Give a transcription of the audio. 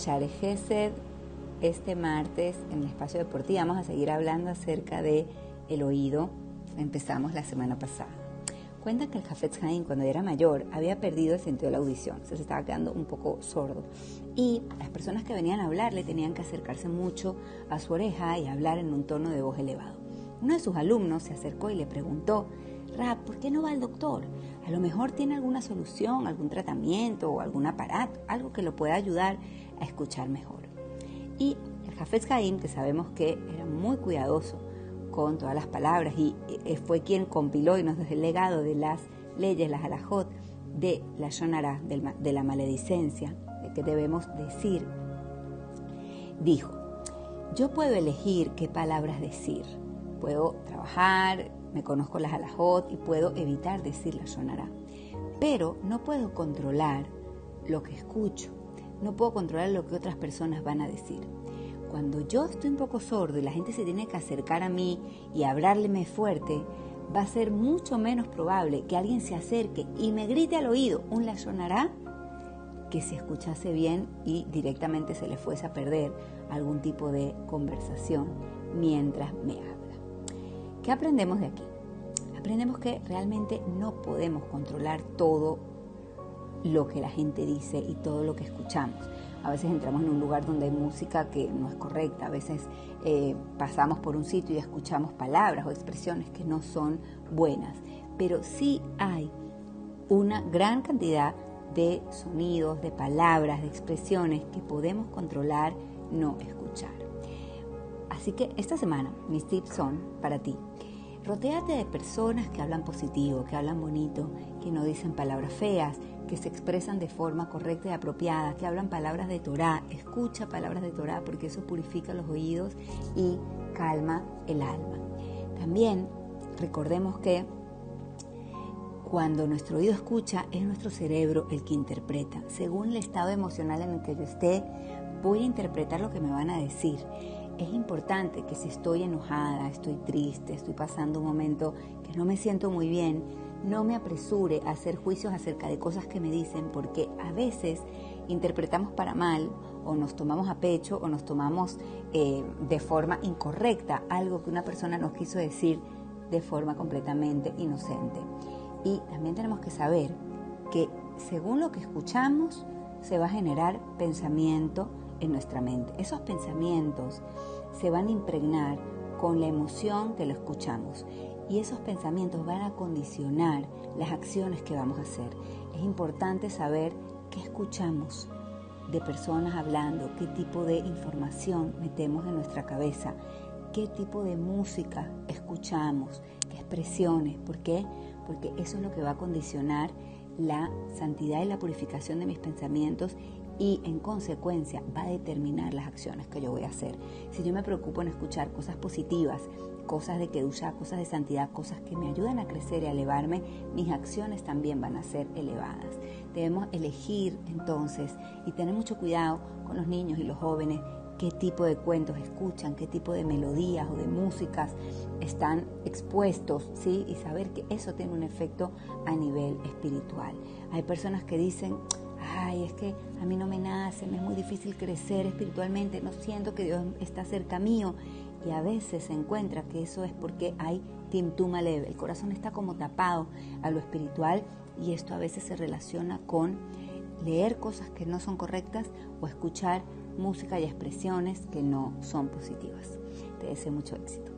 Share Gesed. Este martes en el espacio deportivo vamos a seguir hablando acerca de el oído. Empezamos la semana pasada. Cuenta que el Jafetz Haim cuando era mayor había perdido el sentido de la audición, se estaba quedando un poco sordo. Y las personas que venían a hablarle tenían que acercarse mucho a su oreja y hablar en un tono de voz elevado. Uno de sus alumnos se acercó y le preguntó, Rap, ¿por qué no va al doctor? Lo mejor tiene alguna solución, algún tratamiento o algún aparato, algo que lo pueda ayudar a escuchar mejor. Y el Jafetz Haim, que sabemos que era muy cuidadoso con todas las palabras y eh, fue quien compiló y nos dejó el legado de las leyes, las alajot, de la Shonara, de la maledicencia, que debemos decir, dijo, yo puedo elegir qué palabras decir, puedo trabajar, me conozco las alajot y puedo evitar decir la Shonara, pero no puedo controlar lo que escucho, no puedo controlar lo que otras personas van a decir cuando yo estoy un poco sordo y la gente se tiene que acercar a mí y hablarme fuerte, va a ser mucho menos probable que alguien se acerque y me grite al oído un la sonará que si escuchase bien y directamente se le fuese a perder algún tipo de conversación mientras me habla. ¿Qué aprendemos de aquí? Aprendemos que realmente no podemos controlar todo lo que la gente dice y todo lo que escuchamos. A veces entramos en un lugar donde hay música que no es correcta, a veces eh, pasamos por un sitio y escuchamos palabras o expresiones que no son buenas, pero sí hay una gran cantidad de sonidos, de palabras, de expresiones que podemos controlar, no escuchar. Así que esta semana mis tips son para ti. Rotéate de personas que hablan positivo, que hablan bonito, que no dicen palabras feas, que se expresan de forma correcta y apropiada, que hablan palabras de Torah. Escucha palabras de Torah porque eso purifica los oídos y calma el alma. También recordemos que cuando nuestro oído escucha, es nuestro cerebro el que interpreta. Según el estado emocional en el que yo esté, voy a interpretar lo que me van a decir es importante que si estoy enojada, estoy triste, estoy pasando un momento que no me siento muy bien, no me apresure a hacer juicios acerca de cosas que me dicen porque a veces interpretamos para mal o nos tomamos a pecho o nos tomamos eh, de forma incorrecta algo que una persona nos quiso decir de forma completamente inocente. Y también tenemos que saber que según lo que escuchamos se va a generar pensamiento, en nuestra mente. Esos pensamientos se van a impregnar con la emoción que lo escuchamos y esos pensamientos van a condicionar las acciones que vamos a hacer. Es importante saber qué escuchamos de personas hablando, qué tipo de información metemos en nuestra cabeza, qué tipo de música escuchamos, qué expresiones, ¿por qué? Porque eso es lo que va a condicionar la santidad y la purificación de mis pensamientos y en consecuencia va a determinar las acciones que yo voy a hacer. Si yo me preocupo en escuchar cosas positivas, cosas de Kedusha, cosas de santidad, cosas que me ayudan a crecer y a elevarme, mis acciones también van a ser elevadas. Debemos elegir entonces y tener mucho cuidado con los niños y los jóvenes qué tipo de cuentos escuchan, qué tipo de melodías o de músicas están expuestos, ¿sí? Y saber que eso tiene un efecto a nivel espiritual. Hay personas que dicen, ay, es que a mí no me nace, me es muy difícil crecer espiritualmente, no siento que Dios está cerca mío. Y a veces se encuentra que eso es porque hay timtuma leve, el corazón está como tapado a lo espiritual y esto a veces se relaciona con leer cosas que no son correctas o escuchar música y expresiones que no son positivas. Te deseo mucho éxito.